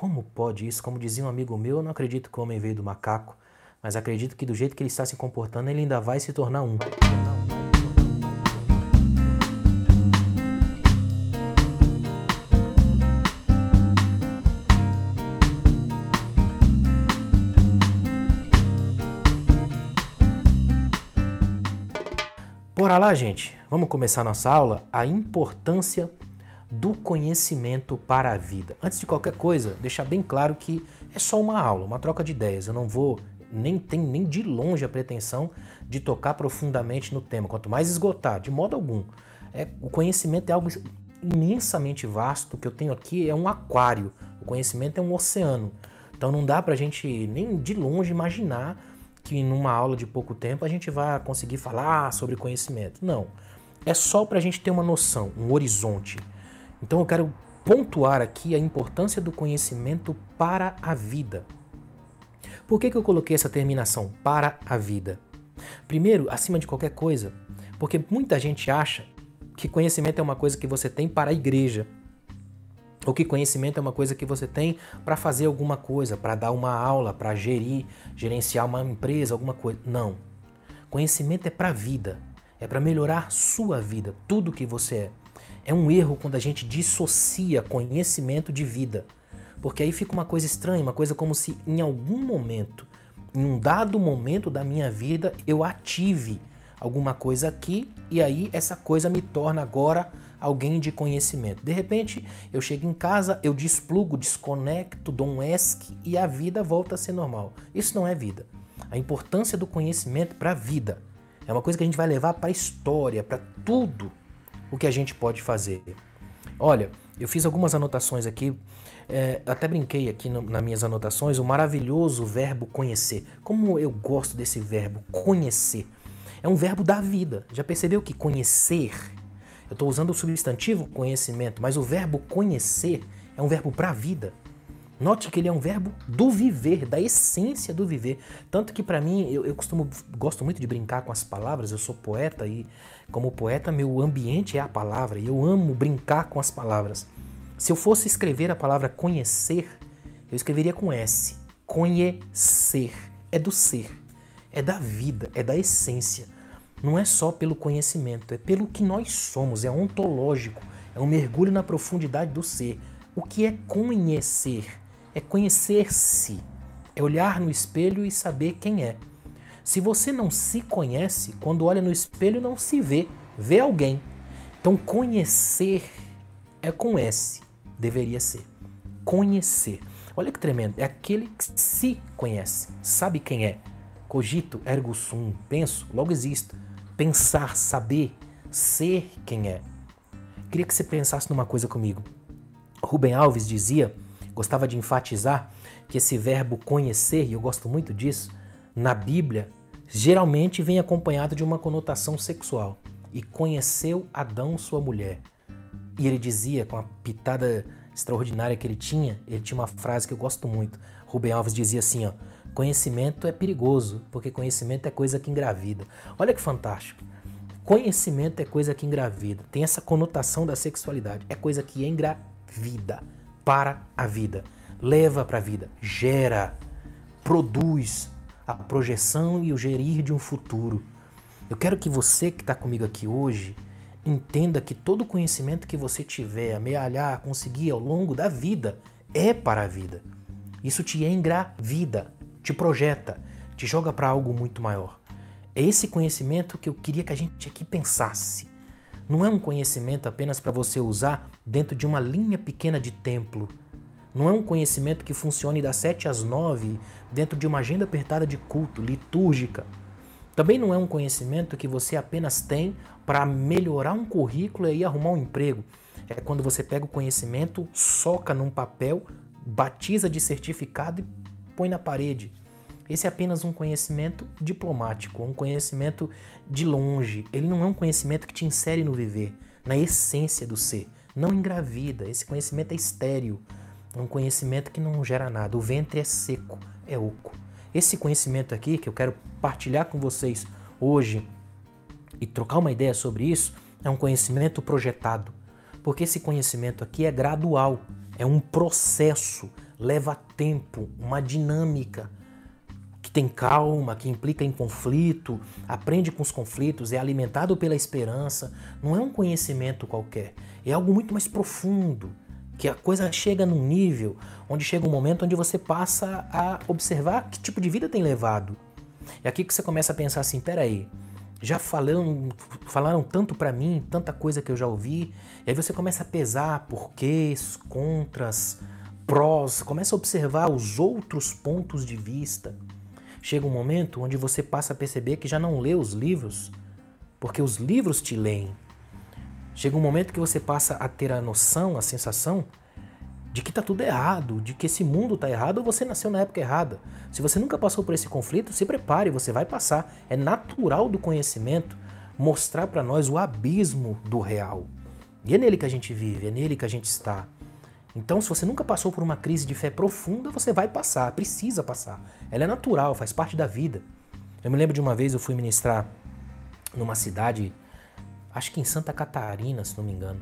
Como pode isso? Como dizia um amigo meu, eu não acredito que o homem veio do macaco, mas acredito que do jeito que ele está se comportando, ele ainda vai se tornar um. Bora lá, gente. Vamos começar nossa aula. A importância do conhecimento para a vida. Antes de qualquer coisa, deixar bem claro que é só uma aula, uma troca de ideias. Eu não vou nem tem nem de longe a pretensão de tocar profundamente no tema, quanto mais esgotar, de modo algum. É, o conhecimento é algo imensamente vasto. Que eu tenho aqui é um aquário. O conhecimento é um oceano. Então não dá para a gente nem de longe imaginar que numa aula de pouco tempo a gente vai conseguir falar sobre conhecimento. Não. É só para a gente ter uma noção, um horizonte. Então eu quero pontuar aqui a importância do conhecimento para a vida. Por que, que eu coloquei essa terminação para a vida? Primeiro, acima de qualquer coisa, porque muita gente acha que conhecimento é uma coisa que você tem para a igreja. Ou que conhecimento é uma coisa que você tem para fazer alguma coisa, para dar uma aula, para gerir, gerenciar uma empresa, alguma coisa. Não. Conhecimento é para a vida, é para melhorar sua vida, tudo que você é. É um erro quando a gente dissocia conhecimento de vida. Porque aí fica uma coisa estranha, uma coisa como se em algum momento, em um dado momento da minha vida, eu ative alguma coisa aqui e aí essa coisa me torna agora alguém de conhecimento. De repente, eu chego em casa, eu desplugo, desconecto, dou um ESC e a vida volta a ser normal. Isso não é vida. A importância do conhecimento para a vida é uma coisa que a gente vai levar para a história, para tudo o que a gente pode fazer. Olha, eu fiz algumas anotações aqui, é, até brinquei aqui no, nas minhas anotações, o maravilhoso verbo conhecer. Como eu gosto desse verbo, conhecer. É um verbo da vida. Já percebeu que conhecer? Eu estou usando o substantivo conhecimento, mas o verbo conhecer é um verbo para a vida. Note que ele é um verbo do viver, da essência do viver. Tanto que para mim, eu, eu costumo, gosto muito de brincar com as palavras, eu sou poeta e como poeta meu ambiente é a palavra e eu amo brincar com as palavras. Se eu fosse escrever a palavra conhecer, eu escreveria com S. Conhecer. É do ser, é da vida, é da essência. Não é só pelo conhecimento, é pelo que nós somos, é ontológico, é um mergulho na profundidade do ser. O que é conhecer? É conhecer-se, é olhar no espelho e saber quem é. Se você não se conhece, quando olha no espelho não se vê, vê alguém. Então conhecer é com S, deveria ser. Conhecer. Olha que tremendo, é aquele que se conhece, sabe quem é. Cogito ergo sum, penso, logo existo. Pensar, saber, ser quem é. Queria que você pensasse numa coisa comigo. Rubem Alves dizia gostava de enfatizar que esse verbo conhecer, e eu gosto muito disso, na Bíblia, geralmente vem acompanhado de uma conotação sexual. E conheceu Adão, sua mulher. E ele dizia, com a pitada extraordinária que ele tinha, ele tinha uma frase que eu gosto muito. Rubem Alves dizia assim: ó, conhecimento é perigoso, porque conhecimento é coisa que engravida. Olha que fantástico. Conhecimento é coisa que engravida. Tem essa conotação da sexualidade. É coisa que engravida para a vida, leva para a vida, gera, produz a projeção e o gerir de um futuro. Eu quero que você que está comigo aqui hoje entenda que todo conhecimento que você tiver, amealhar, conseguir ao longo da vida é para a vida. Isso te engravida, te projeta, te joga para algo muito maior. É esse conhecimento que eu queria que a gente aqui pensasse. Não é um conhecimento apenas para você usar dentro de uma linha pequena de templo. Não é um conhecimento que funcione das 7 às 9 dentro de uma agenda apertada de culto, litúrgica. Também não é um conhecimento que você apenas tem para melhorar um currículo e arrumar um emprego. É quando você pega o conhecimento, soca num papel, batiza de certificado e põe na parede. Esse é apenas um conhecimento diplomático, um conhecimento de longe. Ele não é um conhecimento que te insere no viver, na essência do ser. Não engravida. Esse conhecimento é estéril. É um conhecimento que não gera nada. O ventre é seco, é oco. Esse conhecimento aqui que eu quero partilhar com vocês hoje e trocar uma ideia sobre isso é um conhecimento projetado. Porque esse conhecimento aqui é gradual, é um processo leva tempo, uma dinâmica que tem calma, que implica em conflito, aprende com os conflitos, é alimentado pela esperança. Não é um conhecimento qualquer, é algo muito mais profundo, que a coisa chega num nível onde chega um momento onde você passa a observar que tipo de vida tem levado. É aqui que você começa a pensar assim, peraí, já falaram, falaram tanto para mim, tanta coisa que eu já ouvi, e aí você começa a pesar porquês, contras, prós, começa a observar os outros pontos de vista. Chega um momento onde você passa a perceber que já não lê os livros, porque os livros te leem. Chega um momento que você passa a ter a noção, a sensação de que está tudo errado, de que esse mundo está errado ou você nasceu na época errada. Se você nunca passou por esse conflito, se prepare, você vai passar. É natural do conhecimento mostrar para nós o abismo do real. E é nele que a gente vive, é nele que a gente está. Então, se você nunca passou por uma crise de fé profunda, você vai passar, precisa passar. Ela é natural, faz parte da vida. Eu me lembro de uma vez eu fui ministrar numa cidade, acho que em Santa Catarina, se não me engano.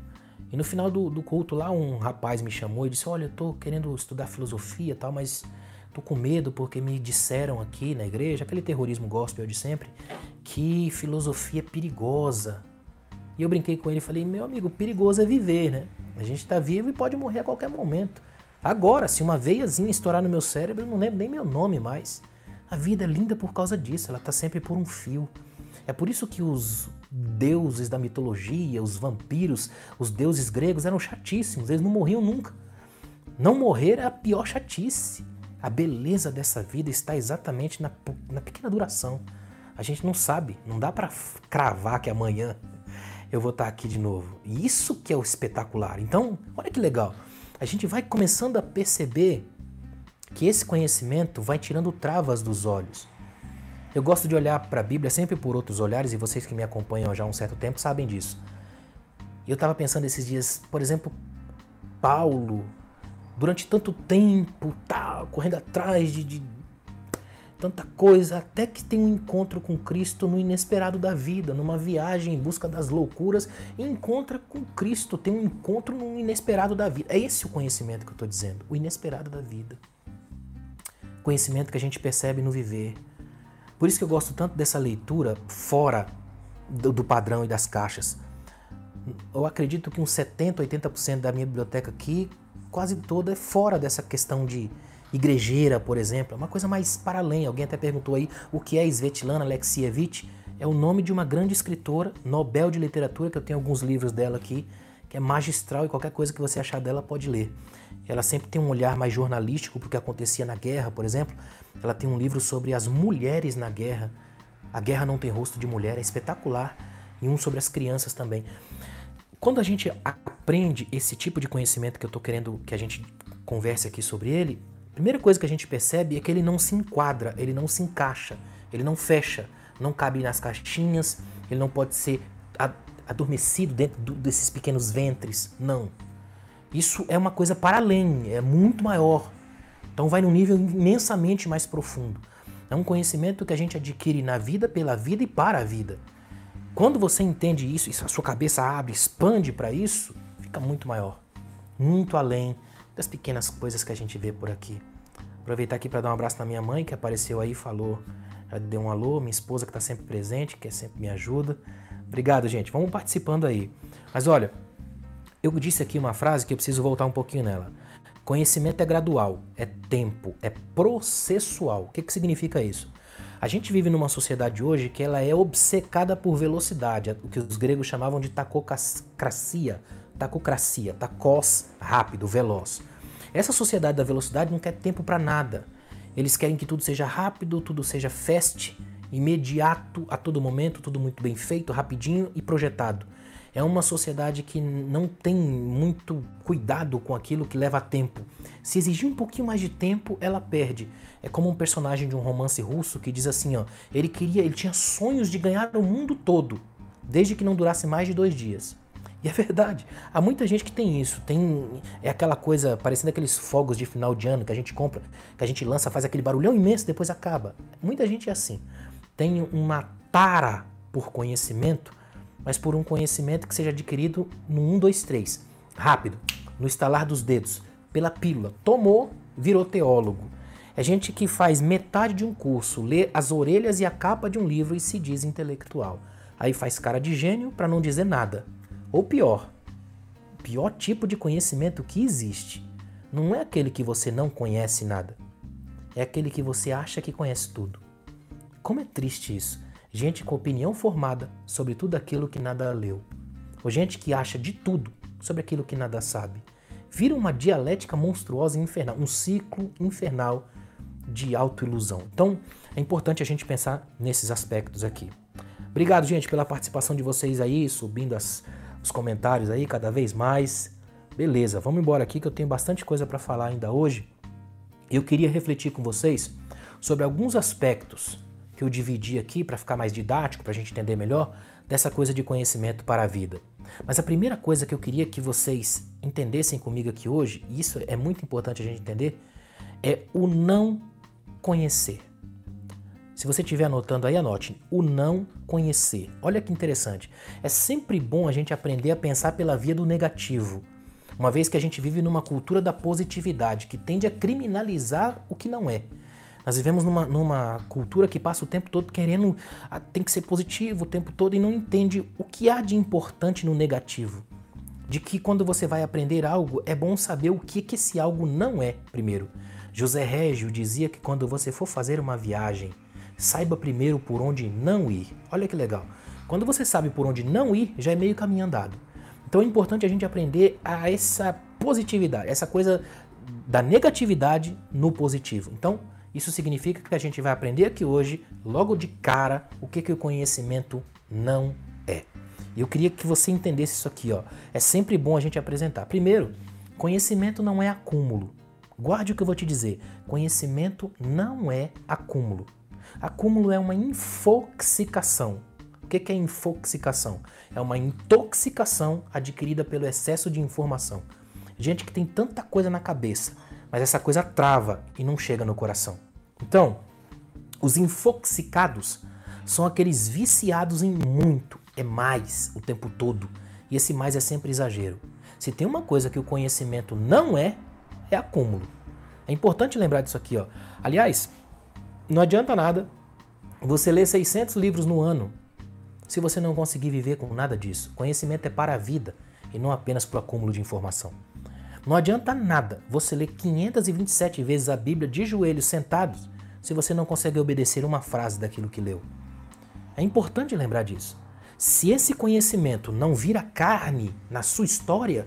E no final do, do culto lá, um rapaz me chamou e disse: Olha, eu tô querendo estudar filosofia e tal, mas tô com medo porque me disseram aqui na igreja, aquele terrorismo gospel de sempre, que filosofia é perigosa. E eu brinquei com ele e falei: Meu amigo, perigoso é viver, né? A gente tá vivo e pode morrer a qualquer momento. Agora, se uma veiazinha estourar no meu cérebro, eu não lembro nem meu nome mais. A vida é linda por causa disso, ela tá sempre por um fio. É por isso que os deuses da mitologia, os vampiros, os deuses gregos eram chatíssimos, eles não morriam nunca. Não morrer é a pior chatice. A beleza dessa vida está exatamente na, na pequena duração. A gente não sabe, não dá para cravar que amanhã eu vou estar aqui de novo. E isso que é o espetacular. Então, olha que legal. A gente vai começando a perceber que esse conhecimento vai tirando travas dos olhos. Eu gosto de olhar para a Bíblia sempre por outros olhares, e vocês que me acompanham já há um certo tempo sabem disso. Eu estava pensando esses dias, por exemplo, Paulo, durante tanto tempo, tá, correndo atrás de, de tanta coisa, até que tem um encontro com Cristo no inesperado da vida, numa viagem em busca das loucuras, encontra com Cristo, tem um encontro no inesperado da vida. É esse o conhecimento que eu estou dizendo, o inesperado da vida. Conhecimento que a gente percebe no viver, por isso que eu gosto tanto dessa leitura fora do, do padrão e das caixas. Eu acredito que uns 70, 80% da minha biblioteca aqui, quase toda é fora dessa questão de igrejeira, por exemplo. É uma coisa mais para além. Alguém até perguntou aí o que é Svetlana Alexievich. É o nome de uma grande escritora, Nobel de Literatura, que eu tenho alguns livros dela aqui, que é magistral e qualquer coisa que você achar dela pode ler. Ela sempre tem um olhar mais jornalístico porque acontecia na guerra, por exemplo. Ela tem um livro sobre as mulheres na guerra. A Guerra Não Tem Rosto de Mulher, é espetacular. E um sobre as crianças também. Quando a gente aprende esse tipo de conhecimento que eu estou querendo que a gente converse aqui sobre ele, a primeira coisa que a gente percebe é que ele não se enquadra, ele não se encaixa, ele não fecha, não cabe nas caixinhas, ele não pode ser adormecido dentro desses pequenos ventres. Não. Isso é uma coisa para além, é muito maior. Então vai num nível imensamente mais profundo. É um conhecimento que a gente adquire na vida, pela vida e para a vida. Quando você entende isso, e a sua cabeça abre, expande para isso, fica muito maior. Muito além das pequenas coisas que a gente vê por aqui. Aproveitar aqui para dar um abraço na minha mãe, que apareceu aí, falou, já deu um alô, minha esposa que está sempre presente, que sempre me ajuda. Obrigado, gente. Vamos participando aí. Mas olha, eu disse aqui uma frase que eu preciso voltar um pouquinho nela. Conhecimento é gradual, é tempo, é processual. O que, que significa isso? A gente vive numa sociedade hoje que ela é obcecada por velocidade, o que os gregos chamavam de tacocracia, tacocracia, tacos, rápido, veloz. Essa sociedade da velocidade não quer tempo para nada. Eles querem que tudo seja rápido, tudo seja fast, imediato, a todo momento, tudo muito bem feito, rapidinho e projetado. É uma sociedade que não tem muito cuidado com aquilo que leva tempo. Se exigir um pouquinho mais de tempo, ela perde. É como um personagem de um romance russo que diz assim, ó, ele queria, ele tinha sonhos de ganhar o mundo todo, desde que não durasse mais de dois dias. E é verdade. Há muita gente que tem isso. Tem é aquela coisa parecendo aqueles fogos de final de ano que a gente compra, que a gente lança, faz aquele barulhão imenso, depois acaba. Muita gente é assim. Tem uma tara por conhecimento mas por um conhecimento que seja adquirido no 1, 2, 3. Rápido, no estalar dos dedos, pela pílula. Tomou, virou teólogo. É gente que faz metade de um curso, lê as orelhas e a capa de um livro e se diz intelectual. Aí faz cara de gênio para não dizer nada. Ou pior, pior tipo de conhecimento que existe não é aquele que você não conhece nada. É aquele que você acha que conhece tudo. Como é triste isso. Gente com opinião formada sobre tudo aquilo que nada leu. Ou gente que acha de tudo sobre aquilo que nada sabe. Vira uma dialética monstruosa e infernal, um ciclo infernal de autoilusão. Então, é importante a gente pensar nesses aspectos aqui. Obrigado, gente, pela participação de vocês aí, subindo as, os comentários aí cada vez mais. Beleza, vamos embora aqui que eu tenho bastante coisa para falar ainda hoje. Eu queria refletir com vocês sobre alguns aspectos que eu dividi aqui para ficar mais didático, para a gente entender melhor, dessa coisa de conhecimento para a vida. Mas a primeira coisa que eu queria que vocês entendessem comigo aqui hoje, e isso é muito importante a gente entender, é o não conhecer. Se você estiver anotando aí, anote. O não conhecer. Olha que interessante. É sempre bom a gente aprender a pensar pela via do negativo. Uma vez que a gente vive numa cultura da positividade, que tende a criminalizar o que não é. Nós vivemos numa, numa cultura que passa o tempo todo querendo. Ah, tem que ser positivo o tempo todo e não entende o que há de importante no negativo. De que quando você vai aprender algo, é bom saber o que, que esse algo não é, primeiro. José Régio dizia que quando você for fazer uma viagem, saiba primeiro por onde não ir. Olha que legal. Quando você sabe por onde não ir, já é meio caminho andado. Então é importante a gente aprender a essa positividade, essa coisa da negatividade no positivo. Então, isso significa que a gente vai aprender aqui hoje, logo de cara, o que, que o conhecimento não é. E eu queria que você entendesse isso aqui. Ó. É sempre bom a gente apresentar. Primeiro, conhecimento não é acúmulo. Guarde o que eu vou te dizer. Conhecimento não é acúmulo. Acúmulo é uma infoxicação. O que é infoxicação? É uma intoxicação adquirida pelo excesso de informação. Gente que tem tanta coisa na cabeça, mas essa coisa trava e não chega no coração. Então, os infoxicados são aqueles viciados em muito, é mais o tempo todo. E esse mais é sempre exagero. Se tem uma coisa que o conhecimento não é, é acúmulo. É importante lembrar disso aqui, ó. Aliás, não adianta nada você ler 600 livros no ano se você não conseguir viver com nada disso. Conhecimento é para a vida e não apenas para o acúmulo de informação. Não adianta nada você ler 527 vezes a Bíblia de joelhos sentados se você não consegue obedecer uma frase daquilo que leu. É importante lembrar disso. Se esse conhecimento não vira carne na sua história,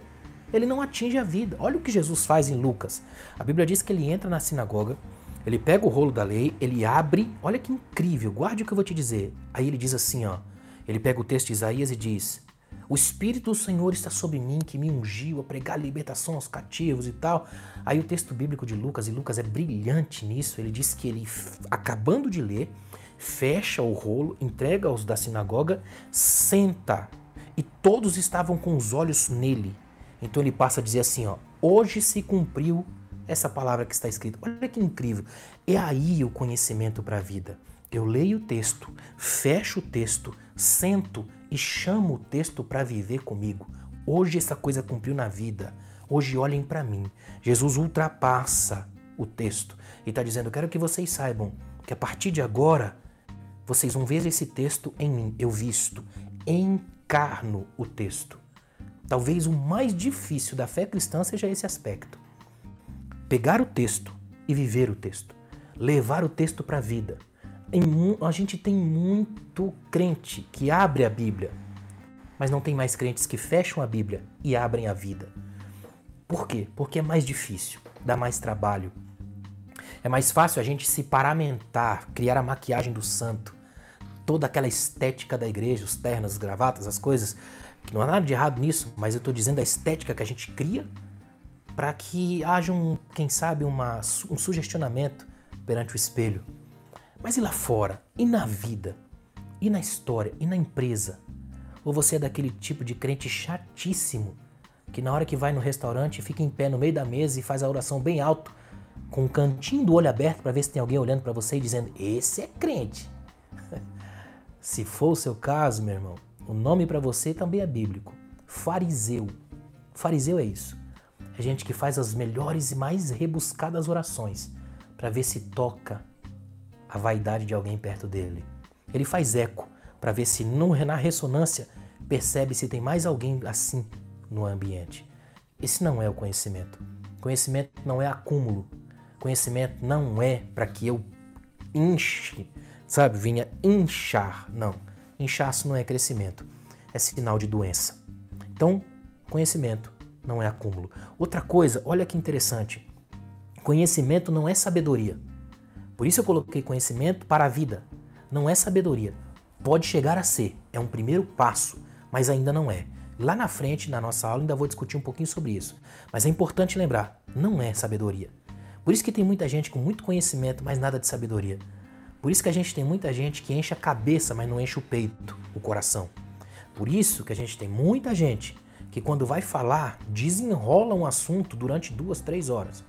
ele não atinge a vida. Olha o que Jesus faz em Lucas. A Bíblia diz que ele entra na sinagoga, ele pega o rolo da lei, ele abre, olha que incrível, guarde o que eu vou te dizer. Aí ele diz assim, ó, ele pega o texto de Isaías e diz: O Espírito do Senhor está sobre mim, que me ungiu a pregar libertação aos cativos e tal. Aí o texto bíblico de Lucas, e Lucas é brilhante nisso, ele diz que ele, acabando de ler, fecha o rolo, entrega aos da sinagoga, senta. E todos estavam com os olhos nele. Então ele passa a dizer assim: ó, hoje se cumpriu essa palavra que está escrita. Olha que incrível. É aí o conhecimento para a vida. Eu leio o texto, fecho o texto, sento e chamo o texto para viver comigo. Hoje essa coisa cumpriu na vida. Hoje olhem para mim. Jesus ultrapassa o texto e está dizendo: Quero que vocês saibam que a partir de agora vocês vão ver esse texto em mim. Eu visto, encarno o texto. Talvez o mais difícil da fé cristã seja esse aspecto. Pegar o texto e viver o texto. Levar o texto para a vida. A gente tem muito crente que abre a Bíblia, mas não tem mais crentes que fecham a Bíblia e abrem a vida. Por quê? Porque é mais difícil, dá mais trabalho. É mais fácil a gente se paramentar, criar a maquiagem do santo, toda aquela estética da igreja, os ternos, as gravatas, as coisas não há nada de errado nisso, mas eu estou dizendo a estética que a gente cria para que haja um, quem sabe, uma, um sugestionamento perante o espelho. Mas e lá fora? E na vida? E na história? E na empresa? Ou você é daquele tipo de crente chatíssimo que na hora que vai no restaurante fica em pé no meio da mesa e faz a oração bem alto, com um cantinho do olho aberto para ver se tem alguém olhando para você e dizendo: Esse é crente. se for o seu caso, meu irmão, o nome para você também é bíblico. Fariseu. Fariseu é isso. É gente que faz as melhores e mais rebuscadas orações para ver se toca a vaidade de alguém perto dele. Ele faz eco para ver se na ressonância percebe se tem mais alguém assim no ambiente. Esse não é o conhecimento. Conhecimento não é acúmulo. Conhecimento não é para que eu enche, sabe, vinha inchar. Não. Inchaço não é crescimento, é sinal de doença. Então, conhecimento não é acúmulo. Outra coisa, olha que interessante. Conhecimento não é sabedoria. Por isso eu coloquei conhecimento para a vida. Não é sabedoria. Pode chegar a ser, é um primeiro passo, mas ainda não é. Lá na frente, na nossa aula, ainda vou discutir um pouquinho sobre isso. Mas é importante lembrar, não é sabedoria. Por isso que tem muita gente com muito conhecimento, mas nada de sabedoria. Por isso que a gente tem muita gente que enche a cabeça, mas não enche o peito, o coração. Por isso que a gente tem muita gente que quando vai falar, desenrola um assunto durante duas, três horas,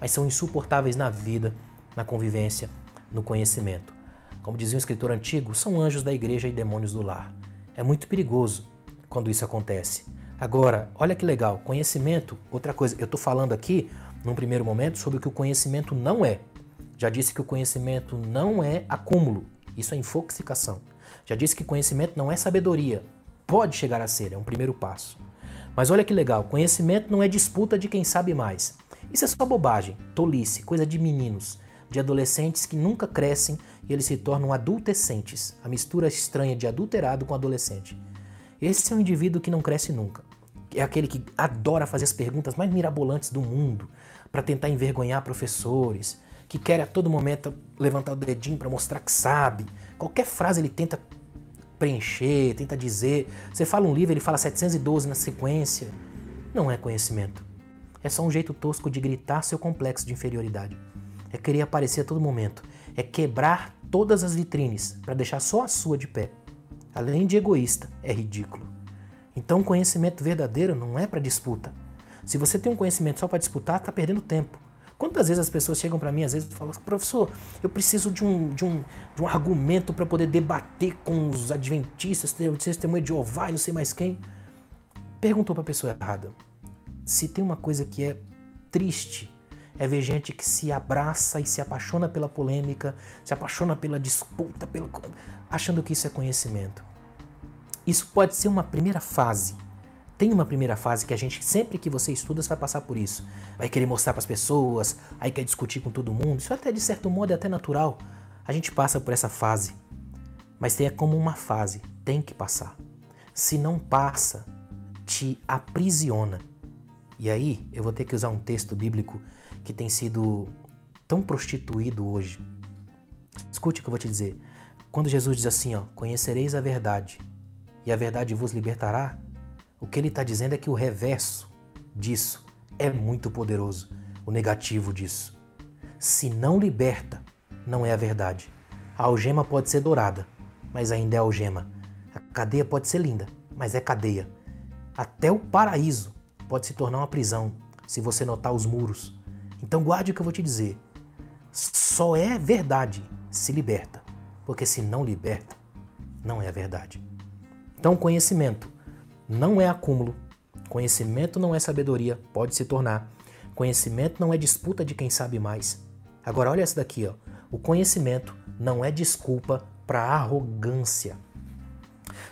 mas são insuportáveis na vida, na convivência, no conhecimento. Como dizia um escritor antigo, são anjos da igreja e demônios do lar. É muito perigoso quando isso acontece. Agora, olha que legal, conhecimento, outra coisa, eu estou falando aqui, num primeiro momento, sobre o que o conhecimento não é. Já disse que o conhecimento não é acúmulo, isso é infoxicação. Já disse que conhecimento não é sabedoria, pode chegar a ser, é um primeiro passo. Mas olha que legal, conhecimento não é disputa de quem sabe mais. Isso é só bobagem, tolice, coisa de meninos, de adolescentes que nunca crescem e eles se tornam adultescentes, a mistura estranha de adulterado com adolescente. Esse é um indivíduo que não cresce nunca. É aquele que adora fazer as perguntas mais mirabolantes do mundo para tentar envergonhar professores, que quer a todo momento levantar o dedinho para mostrar que sabe. Qualquer frase ele tenta preencher, tenta dizer. Você fala um livro, ele fala 712 na sequência. Não é conhecimento. É só um jeito tosco de gritar seu complexo de inferioridade. É querer aparecer a todo momento. É quebrar todas as vitrines para deixar só a sua de pé além de egoísta, é ridículo. Então, conhecimento verdadeiro não é para disputa. Se você tem um conhecimento só para disputar, está perdendo tempo. Quantas vezes as pessoas chegam para mim, às vezes, e falam, professor, eu preciso de um, de um, de um argumento para poder debater com os adventistas, testemunho de Jeová não sei mais quem. Perguntou para a pessoa errada. Se tem uma coisa que é triste, é ver gente que se abraça e se apaixona pela polêmica, se apaixona pela disputa, pelo achando que isso é conhecimento. Isso pode ser uma primeira fase. Tem uma primeira fase que a gente, sempre que você estuda, você vai passar por isso. Vai querer mostrar para as pessoas, aí quer discutir com todo mundo. Isso até de certo modo é até natural. A gente passa por essa fase. Mas é como uma fase, tem que passar. Se não passa, te aprisiona. E aí, eu vou ter que usar um texto bíblico que tem sido tão prostituído hoje. Escute o que eu vou te dizer. Quando Jesus diz assim, ó, conhecereis a verdade e a verdade vos libertará, o que ele está dizendo é que o reverso disso é muito poderoso, o negativo disso. Se não liberta, não é a verdade. A algema pode ser dourada, mas ainda é algema. A cadeia pode ser linda, mas é cadeia. Até o paraíso pode se tornar uma prisão se você notar os muros. Então guarde o que eu vou te dizer. Só é verdade se liberta. Porque se não liberta, não é a verdade. Então, conhecimento não é acúmulo, conhecimento não é sabedoria, pode se tornar. Conhecimento não é disputa de quem sabe mais. Agora, olha essa daqui, ó. O conhecimento não é desculpa para arrogância.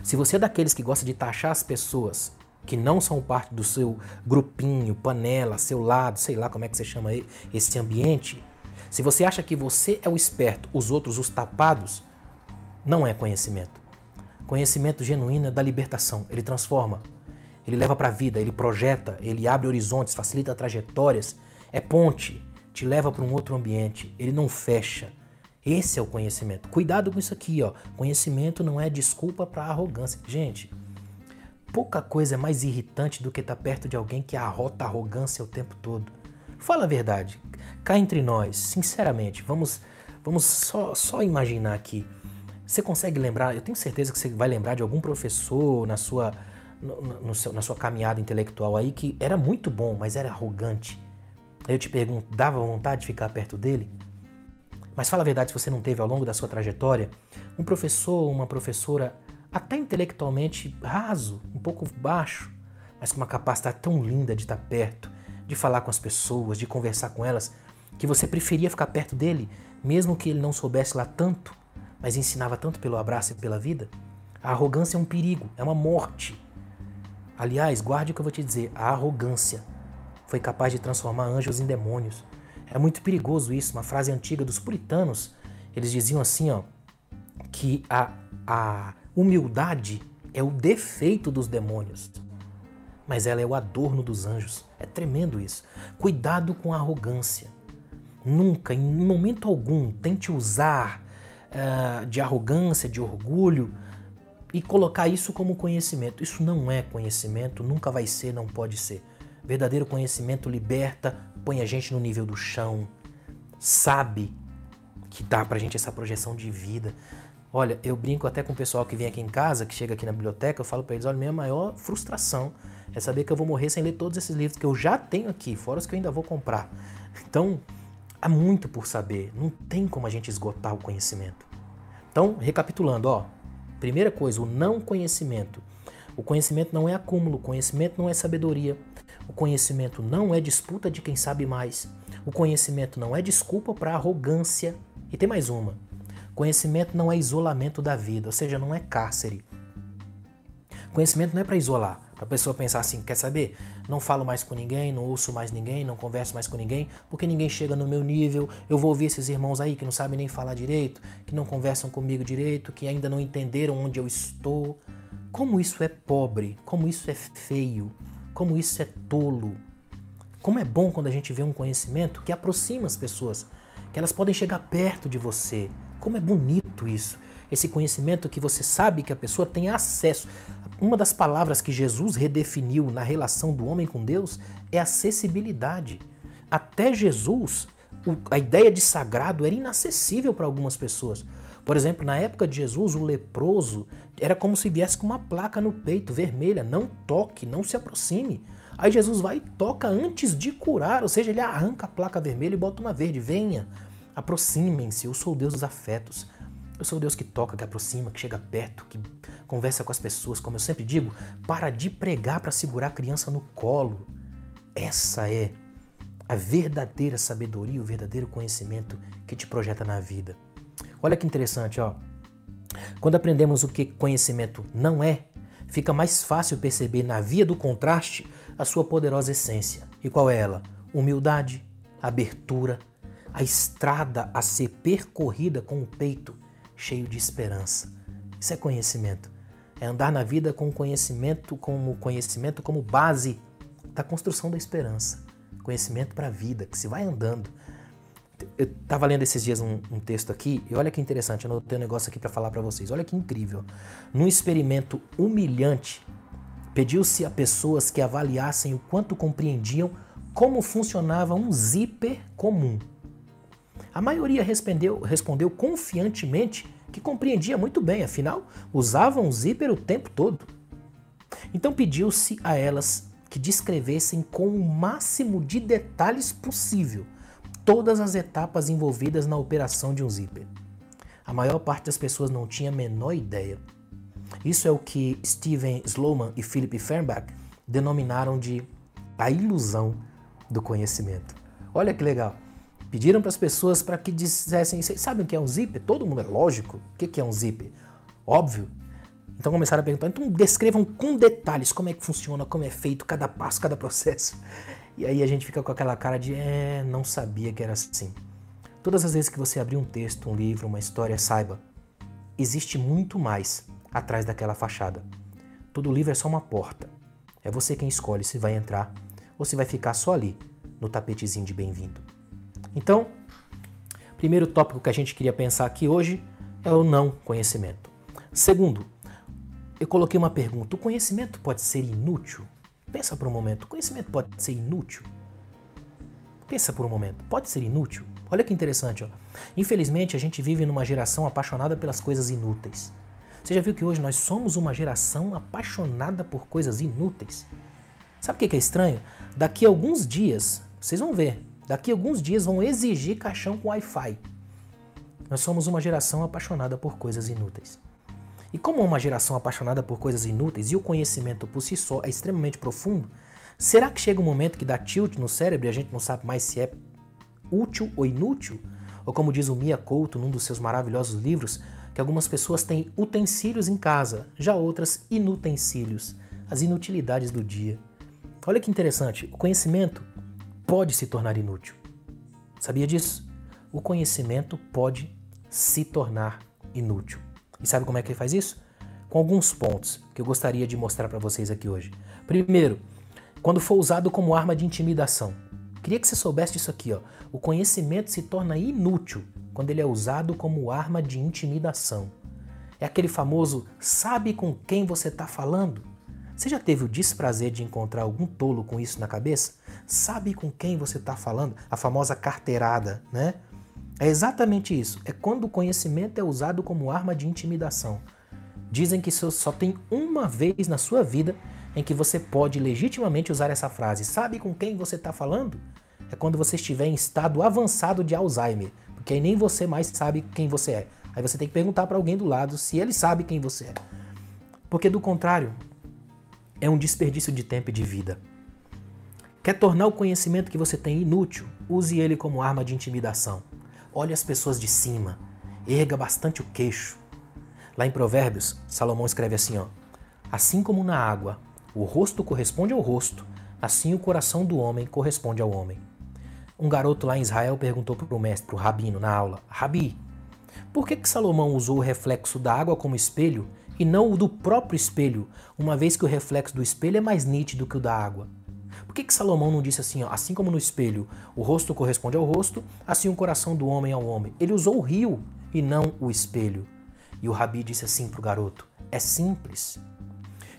Se você é daqueles que gosta de taxar as pessoas que não são parte do seu grupinho, panela, seu lado, sei lá como é que você chama esse ambiente, se você acha que você é o esperto, os outros os tapados, não é conhecimento. Conhecimento genuíno é da libertação. Ele transforma, ele leva para a vida, ele projeta, ele abre horizontes, facilita trajetórias, é ponte, te leva para um outro ambiente. Ele não fecha. Esse é o conhecimento. Cuidado com isso aqui, ó. Conhecimento não é desculpa para arrogância. Gente, pouca coisa é mais irritante do que estar tá perto de alguém que arrota arrogância o tempo todo. Fala a verdade. Cá entre nós, sinceramente, vamos, vamos só, só imaginar aqui. Você consegue lembrar, eu tenho certeza que você vai lembrar de algum professor na sua, no, no seu, na sua caminhada intelectual aí que era muito bom, mas era arrogante. Aí eu te pergunto, dava vontade de ficar perto dele? Mas fala a verdade, se você não teve ao longo da sua trajetória um professor, uma professora até intelectualmente raso, um pouco baixo, mas com uma capacidade tão linda de estar perto, de falar com as pessoas, de conversar com elas, que você preferia ficar perto dele, mesmo que ele não soubesse lá tanto, mas ensinava tanto pelo abraço e pela vida? A arrogância é um perigo, é uma morte. Aliás, guarde o que eu vou te dizer: a arrogância foi capaz de transformar anjos em demônios. É muito perigoso isso, uma frase antiga dos puritanos. Eles diziam assim, ó, que a, a humildade é o defeito dos demônios, mas ela é o adorno dos anjos. É tremendo isso. Cuidado com a arrogância. Nunca, em momento algum, tente usar uh, de arrogância, de orgulho e colocar isso como conhecimento. Isso não é conhecimento, nunca vai ser, não pode ser. Verdadeiro conhecimento liberta, põe a gente no nível do chão, sabe que dá pra gente essa projeção de vida. Olha, eu brinco até com o pessoal que vem aqui em casa, que chega aqui na biblioteca, eu falo para eles, olha, minha maior frustração é saber que eu vou morrer sem ler todos esses livros que eu já tenho aqui, fora os que eu ainda vou comprar. Então, há muito por saber, não tem como a gente esgotar o conhecimento. Então, recapitulando, ó, primeira coisa, o não conhecimento. O conhecimento não é acúmulo, o conhecimento não é sabedoria. O conhecimento não é disputa de quem sabe mais. O conhecimento não é desculpa para arrogância. E tem mais uma. Conhecimento não é isolamento da vida, ou seja, não é cárcere. Conhecimento não é para isolar, para a pessoa pensar assim, quer saber? Não falo mais com ninguém, não ouço mais ninguém, não converso mais com ninguém, porque ninguém chega no meu nível. Eu vou ouvir esses irmãos aí que não sabem nem falar direito, que não conversam comigo direito, que ainda não entenderam onde eu estou. Como isso é pobre, como isso é feio, como isso é tolo. Como é bom quando a gente vê um conhecimento que aproxima as pessoas, que elas podem chegar perto de você. Como é bonito isso. Esse conhecimento que você sabe que a pessoa tem acesso. Uma das palavras que Jesus redefiniu na relação do homem com Deus é acessibilidade. Até Jesus, a ideia de sagrado era inacessível para algumas pessoas. Por exemplo, na época de Jesus, o leproso era como se viesse com uma placa no peito vermelha: não toque, não se aproxime. Aí Jesus vai e toca antes de curar, ou seja, ele arranca a placa vermelha e bota uma verde. Venha, aproximem-se, eu sou o Deus dos afetos. Eu sou o Deus que toca, que aproxima, que chega perto, que conversa com as pessoas. Como eu sempre digo, para de pregar para segurar a criança no colo. Essa é a verdadeira sabedoria, o verdadeiro conhecimento que te projeta na vida. Olha que interessante, ó. Quando aprendemos o que conhecimento não é, fica mais fácil perceber na via do contraste a sua poderosa essência. E qual é ela? Humildade, abertura, a estrada a ser percorrida com o peito cheio de esperança. Isso é conhecimento. É andar na vida com conhecimento como conhecimento como base da construção da esperança. Conhecimento para a vida, que se vai andando. Eu estava lendo esses dias um, um, texto aqui e olha que interessante, eu anotei um negócio aqui para falar para vocês. Olha que incrível. Num experimento humilhante, pediu-se a pessoas que avaliassem o quanto compreendiam como funcionava um zíper comum. A maioria respondeu, respondeu confiantemente que compreendia muito bem, afinal, usavam zíper o tempo todo. Então pediu-se a elas que descrevessem com o máximo de detalhes possível todas as etapas envolvidas na operação de um zíper. A maior parte das pessoas não tinha a menor ideia. Isso é o que Steven Sloman e Philip Fernbach denominaram de a ilusão do conhecimento. Olha que legal. Pediram para as pessoas para que dissessem, vocês sabem o que é um zíper? Todo mundo é lógico. O que é um zíper? Óbvio. Então começaram a perguntar, então descrevam com detalhes como é que funciona, como é feito cada passo, cada processo. E aí a gente fica com aquela cara de, é, não sabia que era assim. Todas as vezes que você abrir um texto, um livro, uma história, saiba, existe muito mais atrás daquela fachada. Todo livro é só uma porta. É você quem escolhe se vai entrar ou se vai ficar só ali, no tapetezinho de bem-vindo. Então, primeiro tópico que a gente queria pensar aqui hoje é o não conhecimento. Segundo, eu coloquei uma pergunta: o conhecimento pode ser inútil? Pensa por um momento, o conhecimento pode ser inútil? Pensa por um momento, pode ser inútil? Olha que interessante, ó. Infelizmente a gente vive numa geração apaixonada pelas coisas inúteis. Você já viu que hoje nós somos uma geração apaixonada por coisas inúteis? Sabe o que é estranho? Daqui a alguns dias, vocês vão ver, Daqui a alguns dias vão exigir caixão com Wi-Fi. Nós somos uma geração apaixonada por coisas inúteis. E como uma geração apaixonada por coisas inúteis e o conhecimento por si só é extremamente profundo, Será que chega um momento que dá tilt no cérebro e a gente não sabe mais se é útil ou inútil? Ou como diz o Mia Couto num dos seus maravilhosos livros, que algumas pessoas têm utensílios em casa, já outras inutensílios, as inutilidades do dia. Olha que interessante, o conhecimento pode se tornar inútil. Sabia disso? O conhecimento pode se tornar inútil. E sabe como é que ele faz isso? Com alguns pontos que eu gostaria de mostrar para vocês aqui hoje. Primeiro, quando for usado como arma de intimidação. Queria que você soubesse isso aqui, ó. O conhecimento se torna inútil quando ele é usado como arma de intimidação. É aquele famoso sabe com quem você está falando? Você já teve o desprazer de encontrar algum tolo com isso na cabeça? Sabe com quem você está falando? A famosa carteirada, né? É exatamente isso. É quando o conhecimento é usado como arma de intimidação. Dizem que só tem uma vez na sua vida em que você pode legitimamente usar essa frase. Sabe com quem você está falando? É quando você estiver em estado avançado de Alzheimer. Porque aí nem você mais sabe quem você é. Aí você tem que perguntar para alguém do lado se ele sabe quem você é. Porque do contrário, é um desperdício de tempo e de vida. Quer tornar o conhecimento que você tem inútil? Use ele como arma de intimidação. Olhe as pessoas de cima, erga bastante o queixo. Lá em Provérbios, Salomão escreve assim: ó, Assim como na água o rosto corresponde ao rosto, assim o coração do homem corresponde ao homem. Um garoto lá em Israel perguntou para o mestre, para o rabino, na aula: Rabi, por que, que Salomão usou o reflexo da água como espelho e não o do próprio espelho, uma vez que o reflexo do espelho é mais nítido que o da água? Por que, que Salomão não disse assim, ó, assim como no espelho o rosto corresponde ao rosto, assim o coração do homem ao homem? Ele usou o rio e não o espelho. E o Rabi disse assim para o garoto: é simples.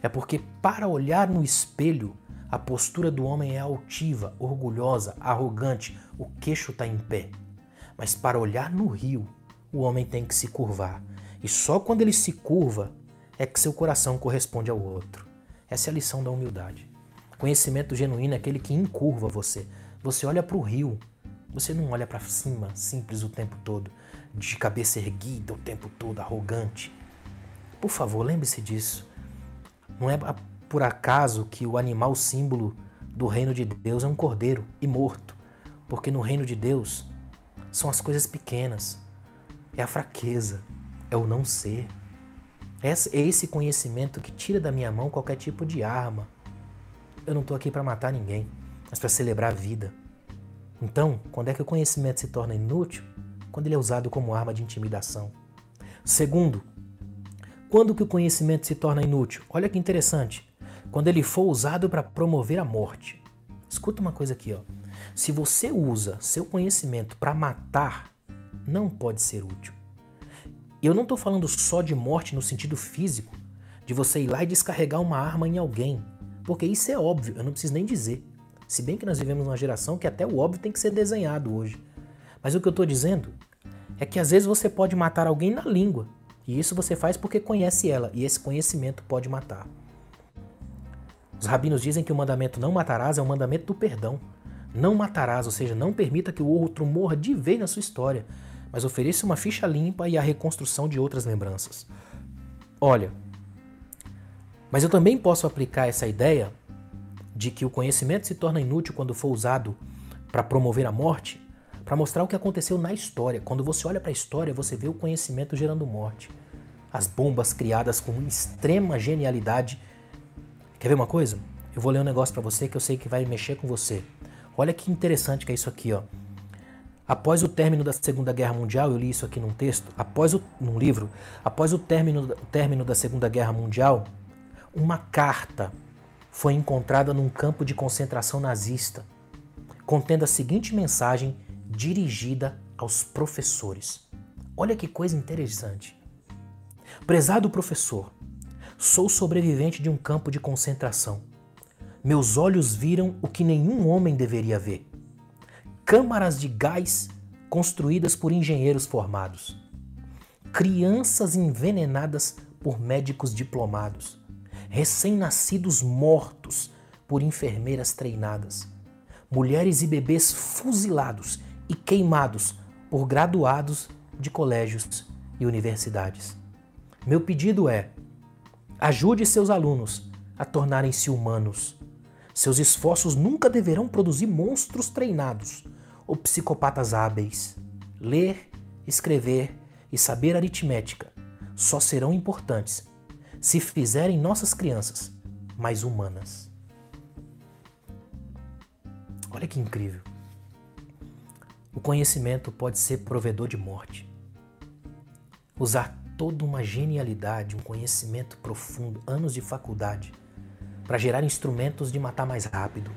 É porque para olhar no espelho a postura do homem é altiva, orgulhosa, arrogante, o queixo está em pé. Mas para olhar no rio, o homem tem que se curvar. E só quando ele se curva é que seu coração corresponde ao outro. Essa é a lição da humildade. Conhecimento genuíno é aquele que encurva você. Você olha para o rio, você não olha para cima, simples o tempo todo, de cabeça erguida o tempo todo, arrogante. Por favor, lembre-se disso. Não é por acaso que o animal símbolo do reino de Deus é um cordeiro e morto, porque no reino de Deus são as coisas pequenas, é a fraqueza, é o não ser. É esse conhecimento que tira da minha mão qualquer tipo de arma. Eu não estou aqui para matar ninguém, mas para celebrar a vida. Então, quando é que o conhecimento se torna inútil? Quando ele é usado como arma de intimidação. Segundo, quando que o conhecimento se torna inútil? Olha que interessante quando ele for usado para promover a morte. Escuta uma coisa aqui, ó. Se você usa seu conhecimento para matar, não pode ser útil. Eu não estou falando só de morte no sentido físico, de você ir lá e descarregar uma arma em alguém, porque isso é óbvio, eu não preciso nem dizer. Se bem que nós vivemos numa geração que até o óbvio tem que ser desenhado hoje. Mas o que eu estou dizendo é que às vezes você pode matar alguém na língua, e isso você faz porque conhece ela, e esse conhecimento pode matar. Os rabinos dizem que o mandamento não matarás é o mandamento do perdão. Não matarás, ou seja, não permita que o outro morra de vez na sua história, mas ofereça uma ficha limpa e a reconstrução de outras lembranças. Olha, mas eu também posso aplicar essa ideia de que o conhecimento se torna inútil quando for usado para promover a morte, para mostrar o que aconteceu na história. Quando você olha para a história, você vê o conhecimento gerando morte. As bombas criadas com extrema genialidade Quer ver uma coisa? Eu vou ler um negócio para você que eu sei que vai mexer com você. Olha que interessante que é isso aqui, ó. Após o término da Segunda Guerra Mundial, eu li isso aqui num texto, após o, num livro, após o término, o término da Segunda Guerra Mundial, uma carta foi encontrada num campo de concentração nazista, contendo a seguinte mensagem dirigida aos professores. Olha que coisa interessante. Prezado professor, Sou sobrevivente de um campo de concentração. Meus olhos viram o que nenhum homem deveria ver: câmaras de gás construídas por engenheiros formados, crianças envenenadas por médicos diplomados, recém-nascidos mortos por enfermeiras treinadas, mulheres e bebês fuzilados e queimados por graduados de colégios e universidades. Meu pedido é: Ajude seus alunos a tornarem-se humanos. Seus esforços nunca deverão produzir monstros treinados ou psicopatas hábeis. Ler, escrever e saber aritmética só serão importantes se fizerem nossas crianças mais humanas. Olha que incrível. O conhecimento pode ser provedor de morte. Usar toda uma genialidade, um conhecimento profundo, anos de faculdade, para gerar instrumentos de matar mais rápido.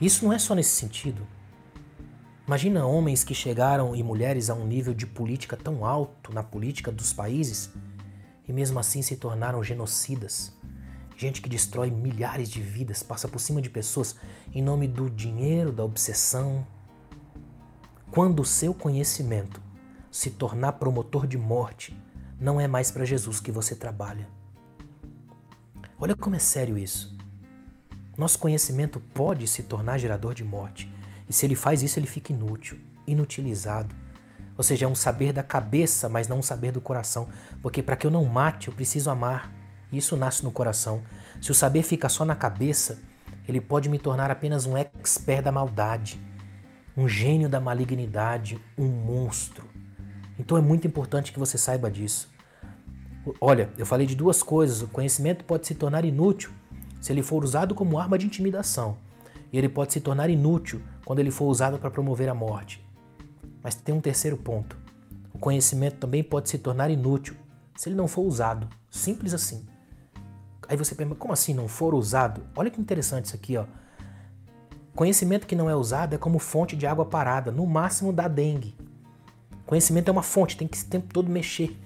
Isso não é só nesse sentido. Imagina homens que chegaram e mulheres a um nível de política tão alto na política dos países e mesmo assim se tornaram genocidas. Gente que destrói milhares de vidas, passa por cima de pessoas em nome do dinheiro, da obsessão. Quando o seu conhecimento se tornar promotor de morte, não é mais para Jesus que você trabalha. Olha como é sério isso. Nosso conhecimento pode se tornar gerador de morte. E se ele faz isso, ele fica inútil, inutilizado. Ou seja, é um saber da cabeça, mas não um saber do coração. Porque para que eu não mate, eu preciso amar. Isso nasce no coração. Se o saber fica só na cabeça, ele pode me tornar apenas um expert da maldade, um gênio da malignidade, um monstro. Então é muito importante que você saiba disso. Olha, eu falei de duas coisas. O conhecimento pode se tornar inútil se ele for usado como arma de intimidação, e ele pode se tornar inútil quando ele for usado para promover a morte. Mas tem um terceiro ponto. O conhecimento também pode se tornar inútil se ele não for usado. Simples assim. Aí você pergunta, como assim não for usado? Olha que interessante isso aqui, ó. Conhecimento que não é usado é como fonte de água parada, no máximo da dengue. Conhecimento é uma fonte, tem que o tempo todo mexer.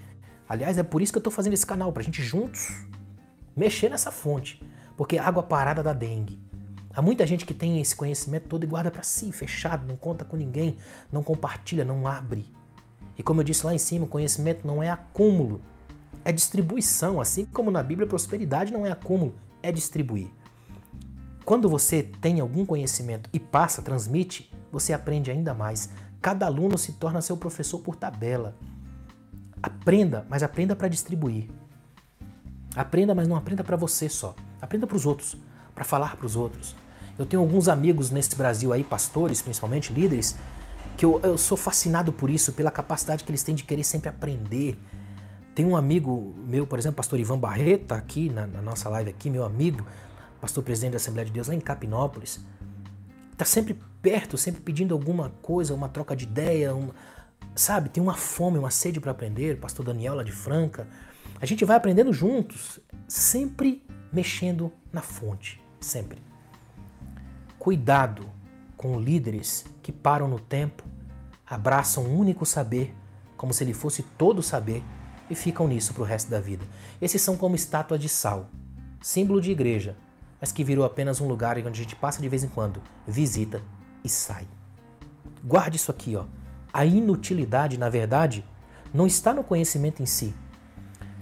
Aliás, é por isso que eu estou fazendo esse canal, para a gente juntos mexer nessa fonte. Porque água parada dá dengue. Há muita gente que tem esse conhecimento todo e guarda para si, fechado, não conta com ninguém, não compartilha, não abre. E como eu disse lá em cima, conhecimento não é acúmulo, é distribuição. Assim como na Bíblia, prosperidade não é acúmulo, é distribuir. Quando você tem algum conhecimento e passa, transmite, você aprende ainda mais. Cada aluno se torna seu professor por tabela. Aprenda, mas aprenda para distribuir. Aprenda, mas não aprenda para você só. Aprenda para os outros, para falar para os outros. Eu tenho alguns amigos nesse Brasil aí, pastores, principalmente líderes, que eu, eu sou fascinado por isso, pela capacidade que eles têm de querer sempre aprender. Tem um amigo meu, por exemplo, pastor Ivan Barreta, aqui na, na nossa live aqui, meu amigo, pastor presidente da Assembleia de Deus lá em Capinópolis, está sempre perto, sempre pedindo alguma coisa, uma troca de ideia, uma, sabe, tem uma fome, uma sede para aprender, pastor Daniel lá de Franca. A gente vai aprendendo juntos, sempre mexendo na fonte, sempre. Cuidado com líderes que param no tempo, abraçam um único saber, como se ele fosse todo saber, e ficam nisso para o resto da vida. Esses são como estátuas de sal, símbolo de igreja, mas que virou apenas um lugar onde a gente passa de vez em quando, visita e sai. Guarde isso aqui, ó. A inutilidade, na verdade, não está no conhecimento em si,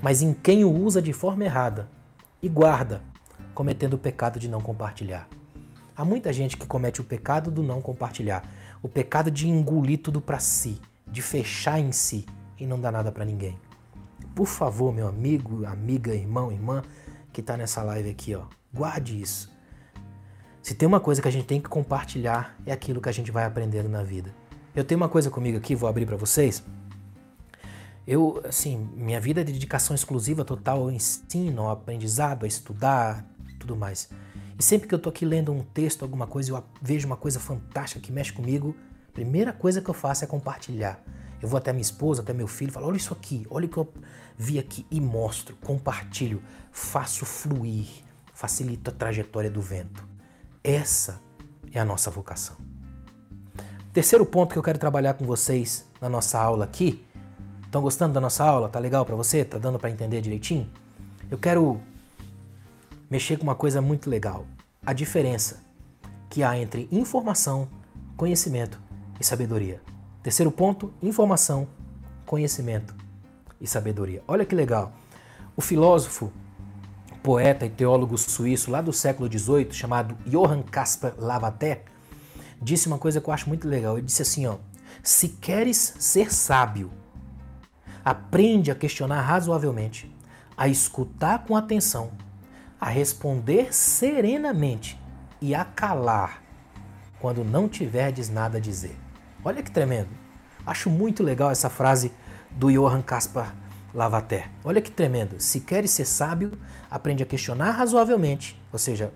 mas em quem o usa de forma errada e guarda, cometendo o pecado de não compartilhar. Há muita gente que comete o pecado do não compartilhar, o pecado de engolir tudo para si, de fechar em si e não dar nada para ninguém. Por favor, meu amigo, amiga, irmão, irmã que está nessa live aqui, ó, guarde isso. Se tem uma coisa que a gente tem que compartilhar, é aquilo que a gente vai aprendendo na vida. Eu tenho uma coisa comigo aqui, vou abrir para vocês. Eu, assim, minha vida é de dedicação exclusiva total ao ensino, ao aprendizado, a estudar, tudo mais. E sempre que eu tô aqui lendo um texto, alguma coisa, eu vejo uma coisa fantástica que mexe comigo, a primeira coisa que eu faço é compartilhar. Eu vou até minha esposa, até meu filho, falo: olha isso aqui, olha o que eu vi aqui e mostro, compartilho, faço fluir, facilito a trajetória do vento. Essa é a nossa vocação. Terceiro ponto que eu quero trabalhar com vocês na nossa aula aqui. Estão gostando da nossa aula? Tá legal para você? Tá dando para entender direitinho? Eu quero mexer com uma coisa muito legal. A diferença que há entre informação, conhecimento e sabedoria. Terceiro ponto, informação, conhecimento e sabedoria. Olha que legal. O filósofo, poeta e teólogo suíço lá do século XVIII, chamado Johann Caspar Lavater, disse uma coisa que eu acho muito legal. Ele disse assim, ó: "Se queres ser sábio, aprende a questionar razoavelmente, a escutar com atenção, a responder serenamente e a calar quando não tiverdes nada a dizer. Olha que tremendo. Acho muito legal essa frase do Johann Caspar Lavater. Olha que tremendo. Se queres ser sábio, aprende a questionar razoavelmente, ou seja,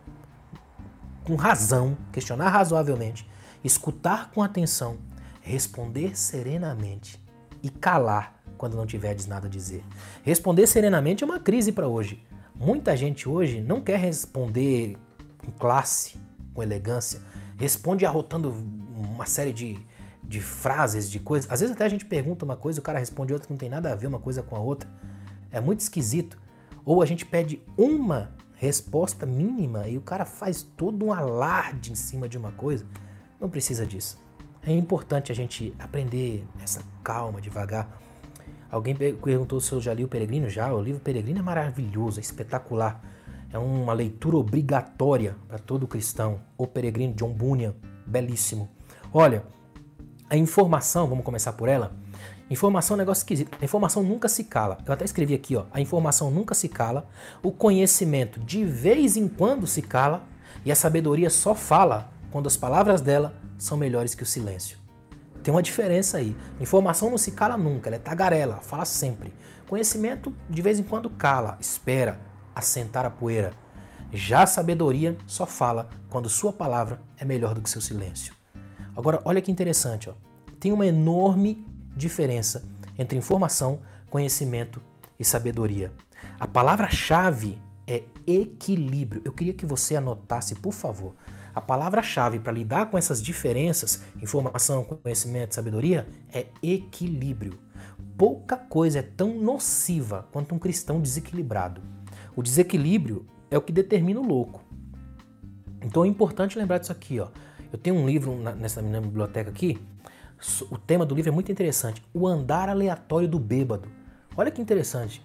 com razão, questionar razoavelmente, escutar com atenção, responder serenamente e calar quando não tiveres nada a dizer. Responder serenamente é uma crise para hoje. Muita gente hoje não quer responder com classe, com elegância, responde arrotando uma série de, de frases, de coisas. Às vezes até a gente pergunta uma coisa, o cara responde outra que não tem nada a ver uma coisa com a outra. É muito esquisito. Ou a gente pede uma resposta mínima e o cara faz todo um alarde em cima de uma coisa. Não precisa disso. É importante a gente aprender essa calma, devagar. Alguém perguntou se eu já li o Peregrino. Já, o livro Peregrino é maravilhoso, é espetacular. É uma leitura obrigatória para todo cristão. O Peregrino, John Bunyan, belíssimo. Olha, a informação, vamos começar por ela. Informação é um negócio esquisito. A informação nunca se cala. Eu até escrevi aqui, ó. A informação nunca se cala. O conhecimento de vez em quando se cala. E a sabedoria só fala quando as palavras dela são melhores que o silêncio. Tem uma diferença aí. Informação não se cala nunca, ela é tagarela, fala sempre. Conhecimento de vez em quando cala, espera, assentar a poeira. Já a sabedoria só fala quando sua palavra é melhor do que seu silêncio. Agora, olha que interessante, ó. tem uma enorme diferença entre informação, conhecimento e sabedoria. A palavra-chave é equilíbrio. Eu queria que você anotasse, por favor. A palavra-chave para lidar com essas diferenças, informação, conhecimento, sabedoria, é equilíbrio. Pouca coisa é tão nociva quanto um cristão desequilibrado. O desequilíbrio é o que determina o louco. Então é importante lembrar disso aqui. Ó. Eu tenho um livro nessa minha biblioteca aqui. O tema do livro é muito interessante. O andar aleatório do bêbado. Olha que interessante.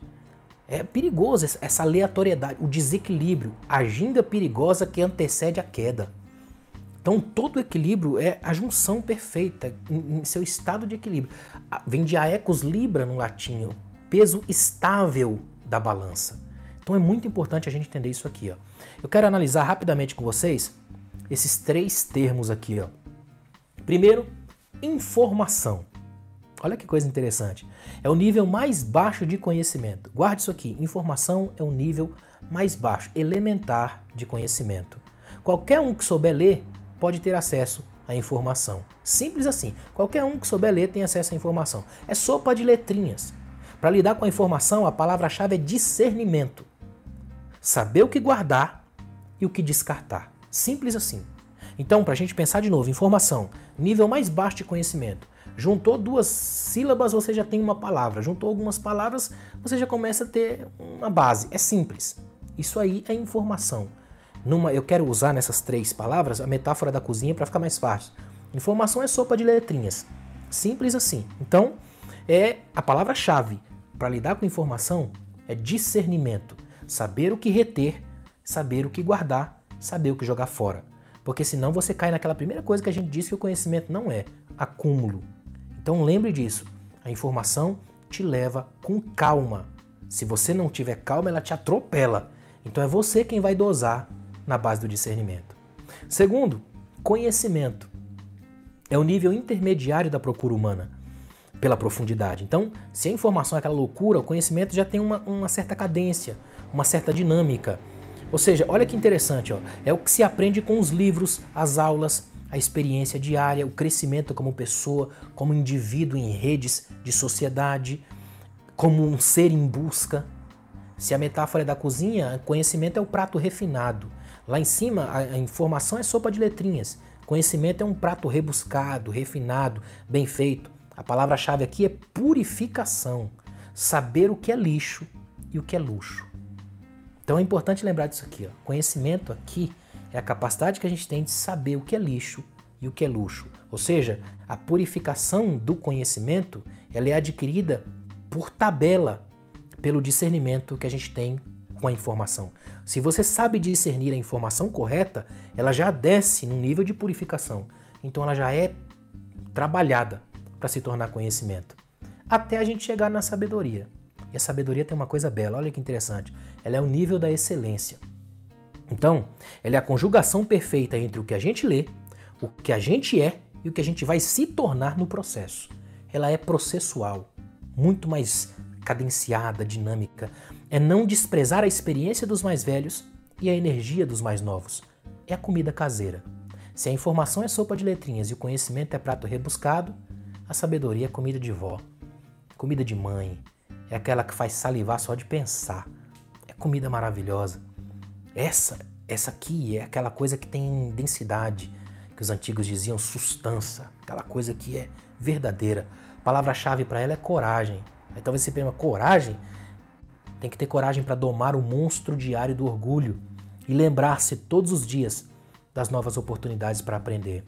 É perigoso essa aleatoriedade, o desequilíbrio, a ginga perigosa que antecede a queda. Então, todo equilíbrio é a junção perfeita em, seu estado de equilíbrio. Vem de aecos libra no latim, peso estável da balança. Então, é muito importante a gente entender isso aqui. Ó. Eu quero analisar rapidamente com vocês esses três termos aqui. Ó. Primeiro, informação. Olha que coisa interessante. É o nível mais baixo de conhecimento. Guarde isso aqui. Informação é o nível mais baixo, elementar de conhecimento. Qualquer um que souber ler pode ter acesso à informação. Simples assim. Qualquer um que souber ler tem acesso à informação. É sopa de letrinhas. Para lidar com a informação, a palavra-chave é discernimento. Saber o que guardar e o que descartar. Simples assim. Então, para a gente pensar de novo, informação, nível mais baixo de conhecimento. Juntou duas sílabas, você já tem uma palavra. Juntou algumas palavras, você já começa a ter uma base. É simples. Isso aí é informação. Numa, eu quero usar nessas três palavras a metáfora da cozinha para ficar mais fácil. Informação é sopa de letrinhas. Simples assim. Então, é a palavra-chave para lidar com informação é discernimento. Saber o que reter, saber o que guardar, saber o que jogar fora. Porque senão você cai naquela primeira coisa que a gente disse que o conhecimento não é: acúmulo. Então lembre disso. A informação te leva com calma. Se você não tiver calma, ela te atropela. Então é você quem vai dosar na base do discernimento. Segundo, conhecimento. É o nível intermediário da procura humana pela profundidade. Então, se a informação é aquela loucura, o conhecimento já tem uma, uma certa cadência, uma certa dinâmica. Ou seja, olha que interessante, ó, é o que se aprende com os livros, as aulas, a experiência diária, o crescimento como pessoa, como indivíduo em redes de sociedade, como um ser em busca. Se a metáfora é da cozinha, conhecimento é o prato refinado. Lá em cima, a informação é sopa de letrinhas. Conhecimento é um prato rebuscado, refinado, bem feito. A palavra-chave aqui é purificação. Saber o que é lixo e o que é luxo. Então é importante lembrar disso aqui. Ó. Conhecimento aqui é a capacidade que a gente tem de saber o que é lixo e o que é luxo. Ou seja, a purificação do conhecimento ela é adquirida por tabela, pelo discernimento que a gente tem com a informação. Se você sabe discernir a informação correta, ela já desce no nível de purificação. Então ela já é trabalhada para se tornar conhecimento. Até a gente chegar na sabedoria. E a sabedoria tem uma coisa bela, olha que interessante. Ela é o nível da excelência. Então, ela é a conjugação perfeita entre o que a gente lê, o que a gente é e o que a gente vai se tornar no processo. Ela é processual, muito mais cadenciada, dinâmica. É não desprezar a experiência dos mais velhos e a energia dos mais novos. É a comida caseira. Se a informação é sopa de letrinhas e o conhecimento é prato rebuscado, a sabedoria é comida de vó, comida de mãe, é aquela que faz salivar só de pensar. É comida maravilhosa. Essa, essa aqui é aquela coisa que tem densidade, que os antigos diziam sustância, aquela coisa que é verdadeira. A palavra-chave para ela é coragem. Aí talvez você pense, coragem? Tem que ter coragem para domar o monstro diário do orgulho e lembrar-se todos os dias das novas oportunidades para aprender.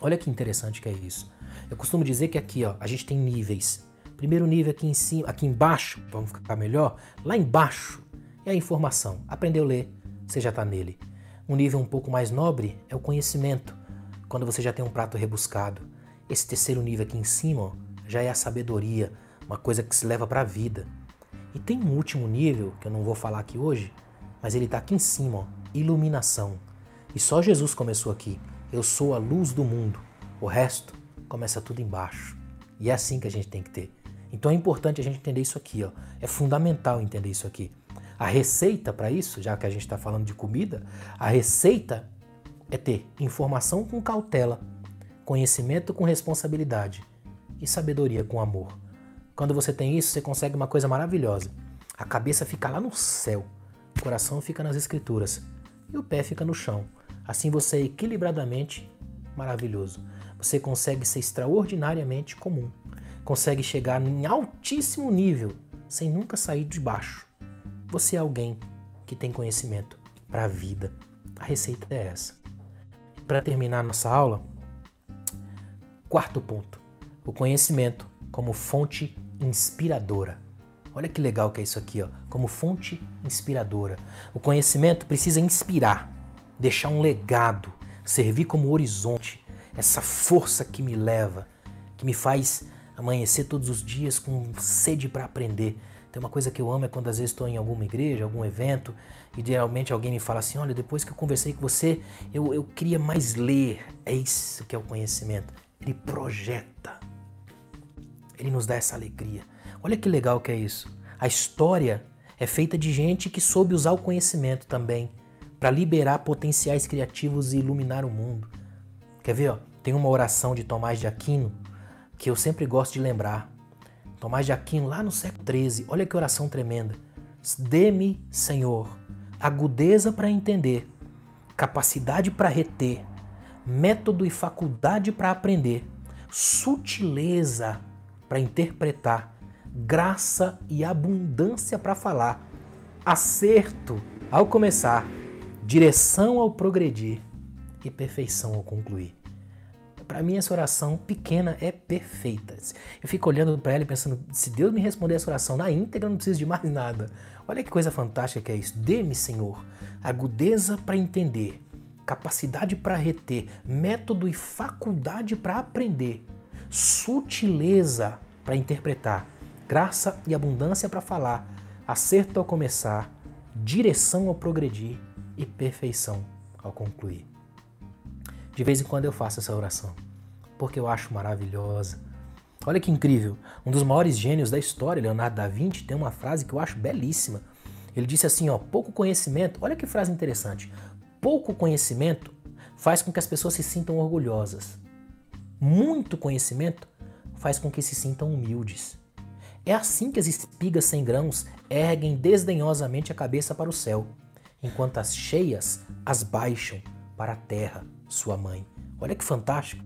Olha que interessante que é isso. Eu costumo dizer que aqui ó, a gente tem níveis. Primeiro nível aqui em cima, aqui embaixo, vamos ficar melhor, lá embaixo é a informação. Aprendeu a ler, você já está nele. Um nível um pouco mais nobre é o conhecimento, quando você já tem um prato rebuscado. Esse terceiro nível aqui em cima ó, já é a sabedoria, uma coisa que se leva para a vida. E tem um último nível, que eu não vou falar aqui hoje, mas ele está aqui em cima, ó, iluminação. E só Jesus começou aqui. Eu sou a luz do mundo. O resto começa tudo embaixo. E é assim que a gente tem que ter. Então é importante a gente entender isso aqui, ó. É fundamental entender isso aqui. A receita para isso, já que a gente está falando de comida, a receita é ter informação com cautela, conhecimento com responsabilidade e sabedoria com amor. Quando você tem isso, você consegue uma coisa maravilhosa. A cabeça fica lá no céu, o coração fica nas escrituras e o pé fica no chão. Assim você é equilibradamente maravilhoso. Você consegue ser extraordinariamente comum consegue chegar em altíssimo nível sem nunca sair de baixo. Você é alguém que tem conhecimento para a vida. A receita é essa. Para terminar nossa aula, quarto ponto: o conhecimento como fonte inspiradora. Olha que legal que é isso aqui, ó, como fonte inspiradora. O conhecimento precisa inspirar, deixar um legado, servir como horizonte, essa força que me leva, que me faz amanhecer todos os dias com sede para aprender. Tem uma coisa que eu amo é quando às vezes estou em alguma igreja, algum evento, e geralmente alguém me fala assim: olha, depois que eu conversei com você, eu, eu queria mais ler. É isso que é o conhecimento. Ele projeta. Ele nos dá essa alegria. Olha que legal que é isso. A história é feita de gente que soube usar o conhecimento também para liberar potenciais criativos e iluminar o mundo. Quer ver? Ó? Tem uma oração de Tomás de Aquino que eu sempre gosto de lembrar. Tomás de Aquino, lá no século XIII, olha que oração tremenda. Dê-me, Senhor, agudeza para entender, capacidade para reter, método e faculdade para aprender, sutileza para interpretar, graça e abundância para falar, acerto ao começar, direção ao progredir e perfeição ao concluir. Para mim, essa oração pequena é perfeita. Eu fico olhando para ela e pensando: se Deus me responder essa oração na íntegra, eu não preciso de mais nada. Olha que coisa fantástica que é isso. Dê-me, Senhor, agudeza para entender, capacidade para reter, método e faculdade para aprender, sutileza para interpretar, graça e abundância para falar, acerto ao começar, direção ao progredir e perfeição ao concluir. De vez em quando eu faço essa oração, porque eu acho maravilhosa. Olha que incrível! Um dos maiores gênios da história, Leonardo da Vinci, tem uma frase que eu acho belíssima. Ele disse assim, ó, pouco conhecimento, olha que frase interessante. Pouco conhecimento faz com que as pessoas se sintam orgulhosas. Muito conhecimento faz com que se sintam humildes. É assim que as espigas sem grãos erguem desdenhosamente a cabeça para o céu, enquanto as cheias as baixam para a terra sua mãe. Olha que fantástico.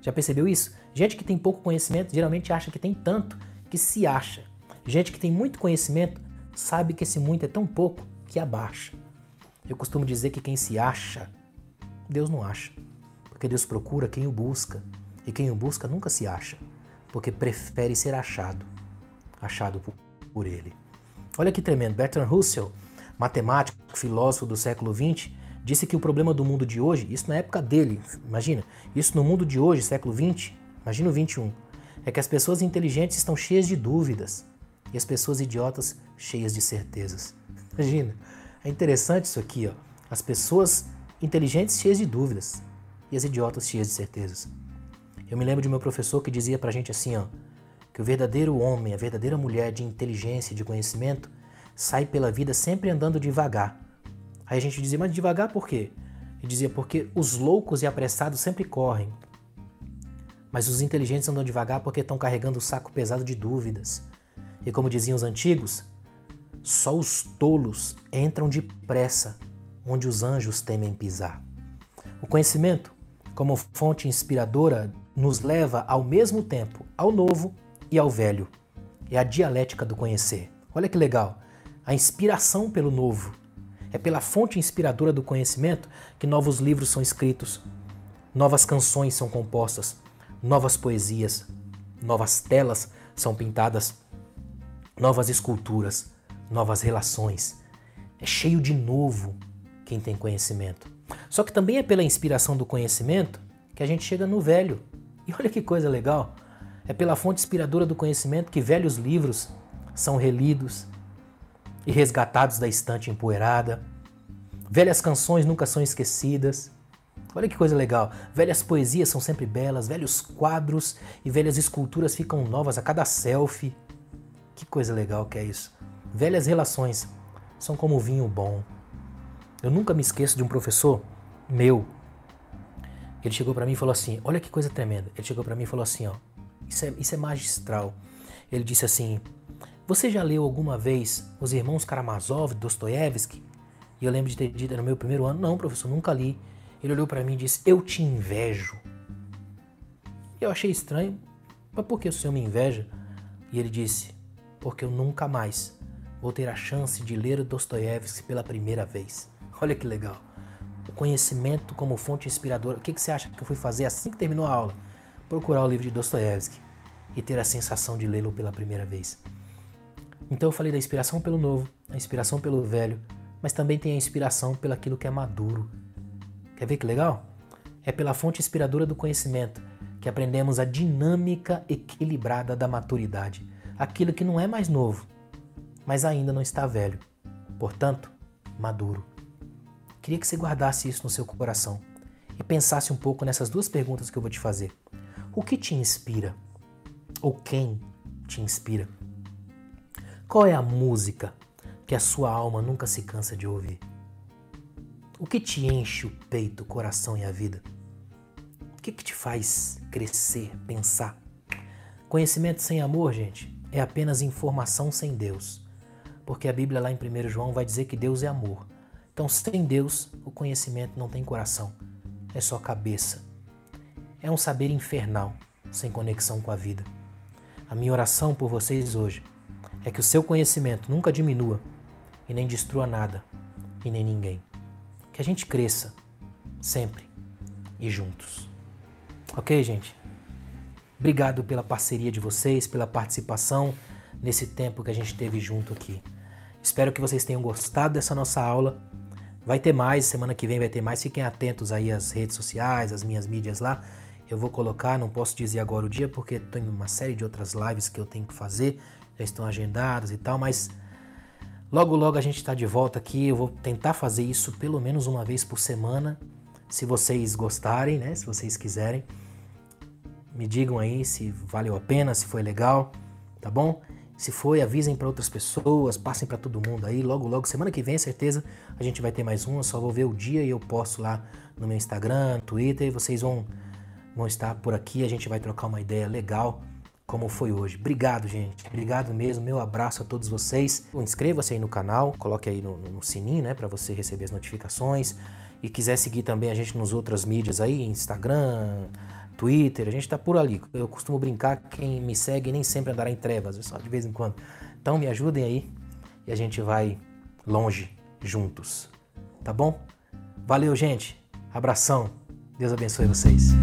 Já percebeu isso? Gente que tem pouco conhecimento geralmente acha que tem tanto que se acha. Gente que tem muito conhecimento sabe que esse muito é tão pouco que abaixa. Eu costumo dizer que quem se acha, Deus não acha. Porque Deus procura quem o busca. E quem o busca nunca se acha. Porque prefere ser achado. Achado por, por ele. Olha que tremendo. Bertrand Russell, matemático, filósofo do século XX, disse que o problema do mundo de hoje, isso na época dele, imagina, isso no mundo de hoje, século 20, imagina o 21, é que as pessoas inteligentes estão cheias de dúvidas e as pessoas idiotas cheias de certezas. Imagina, é interessante isso aqui, ó. As pessoas inteligentes cheias de dúvidas e as idiotas cheias de certezas. Eu me lembro de meu professor que dizia pra gente assim, ó, que o verdadeiro homem, a verdadeira mulher de inteligência de conhecimento sai pela vida sempre andando devagar. Aí a gente dizia, mas devagar por quê? Ele dizia, porque os loucos e apressados sempre correm, mas os inteligentes andam devagar porque estão carregando o saco pesado de dúvidas. E como diziam os antigos, só os tolos entram depressa onde os anjos temem pisar. O conhecimento, como fonte inspiradora, nos leva ao mesmo tempo ao novo e ao velho. É a dialética do conhecer. Olha que legal! A inspiração pelo novo. É pela fonte inspiradora do conhecimento que novos livros são escritos, novas canções são compostas, novas poesias, novas telas são pintadas, novas esculturas, novas relações. É cheio de novo quem tem conhecimento. Só que também é pela inspiração do conhecimento que a gente chega no velho. Olha que coisa legal! É pela fonte inspiradora do conhecimento que velhos livros são relidos e resgatados da estante empoeirada. Velhas canções nunca são esquecidas. Olha que coisa legal. Velhas poesias são sempre belas, velhos quadros e velhas esculturas ficam novas a cada selfie. Que coisa legal que é isso. Velhas relações são como vinho bom. Eu nunca me esqueço de um professor meu. Ele chegou para mim e falou assim: Olha que coisa tremenda. Ele chegou para mim e falou assim: Ó, isso é, isso é magistral. Ele disse assim: Você já leu alguma vez Os Irmãos Karamazov, Dostoiévski? E eu lembro de ter dito no meu primeiro ano: Não, professor, nunca li. Ele olhou para mim e disse: Eu te invejo. Eu achei estranho, mas por que o senhor me inveja? E ele disse: Porque eu nunca mais vou ter a chance de ler Dostoiévski pela primeira vez. Olha que legal. O conhecimento como fonte inspiradora. O que, que você acha que eu fui fazer assim que terminou a aula? Procurar o livro de Dostoiévski e ter a sensação de lê-lo pela primeira vez. Então eu falei da inspiração pelo novo, a inspiração pelo velho, mas também tem a inspiração pelo aquilo que é maduro, Quer ver que legal? É pela fonte inspiradora do conhecimento que aprendemos a dinâmica equilibrada da maturidade, aquilo que não é mais novo, mas ainda não está velho, portanto, maduro. Queria que você guardasse isso no seu coração e pensasse um pouco nessas duas perguntas que eu vou te fazer. O que te inspira? Ou quem te inspira? Qual é a música que a sua alma nunca se cansa de ouvir? O que te enche o peito, o coração e a vida? O que, que te faz crescer, pensar? Conhecimento sem amor, gente, é apenas informação sem Deus. Porque a Bíblia lá em 1 João vai dizer que Deus é amor. Então, sem Deus, o conhecimento não tem coração, é só cabeça. É um saber infernal, sem conexão com a vida. A minha oração por vocês hoje é que o seu conhecimento nunca diminua e nem destrua nada e nem ninguém que a gente cresça sempre e juntos. Ok, gente? Obrigado pela parceria de vocês, pela participação nesse tempo que a gente teve junto aqui. Espero que vocês tenham gostado dessa nossa aula. Vai ter mais, semana que vem vai ter mais. Fiquem atentos aí às redes sociais, às minhas mídias lá. Eu vou colocar, não posso dizer agora o dia porque tem uma série de outras lives que eu tenho que fazer, já estão agendadas e tal, mas Logo, logo a gente está de volta aqui. Eu vou tentar fazer isso pelo menos uma vez por semana. Se vocês gostarem, né? Se vocês quiserem, me digam aí se valeu a pena, se foi legal, tá bom? Se foi, avisem para outras pessoas, passem para todo mundo aí. Logo, logo, semana que vem, certeza, a gente vai ter mais uma. Só vou ver o dia e eu posto lá no meu Instagram, Twitter. E vocês vão, vão estar por aqui. A gente vai trocar uma ideia legal como foi hoje. Obrigado, gente. Obrigado mesmo. Meu abraço a todos vocês. Inscreva-se aí no canal, coloque aí no, no sininho, né, para você receber as notificações. E quiser seguir também a gente nos outras mídias aí, Instagram, Twitter, a gente tá por ali. Eu costumo brincar, quem me segue nem sempre andará em trevas, só de vez em quando. Então me ajudem aí e a gente vai longe juntos. Tá bom? Valeu, gente. Abração. Deus abençoe vocês.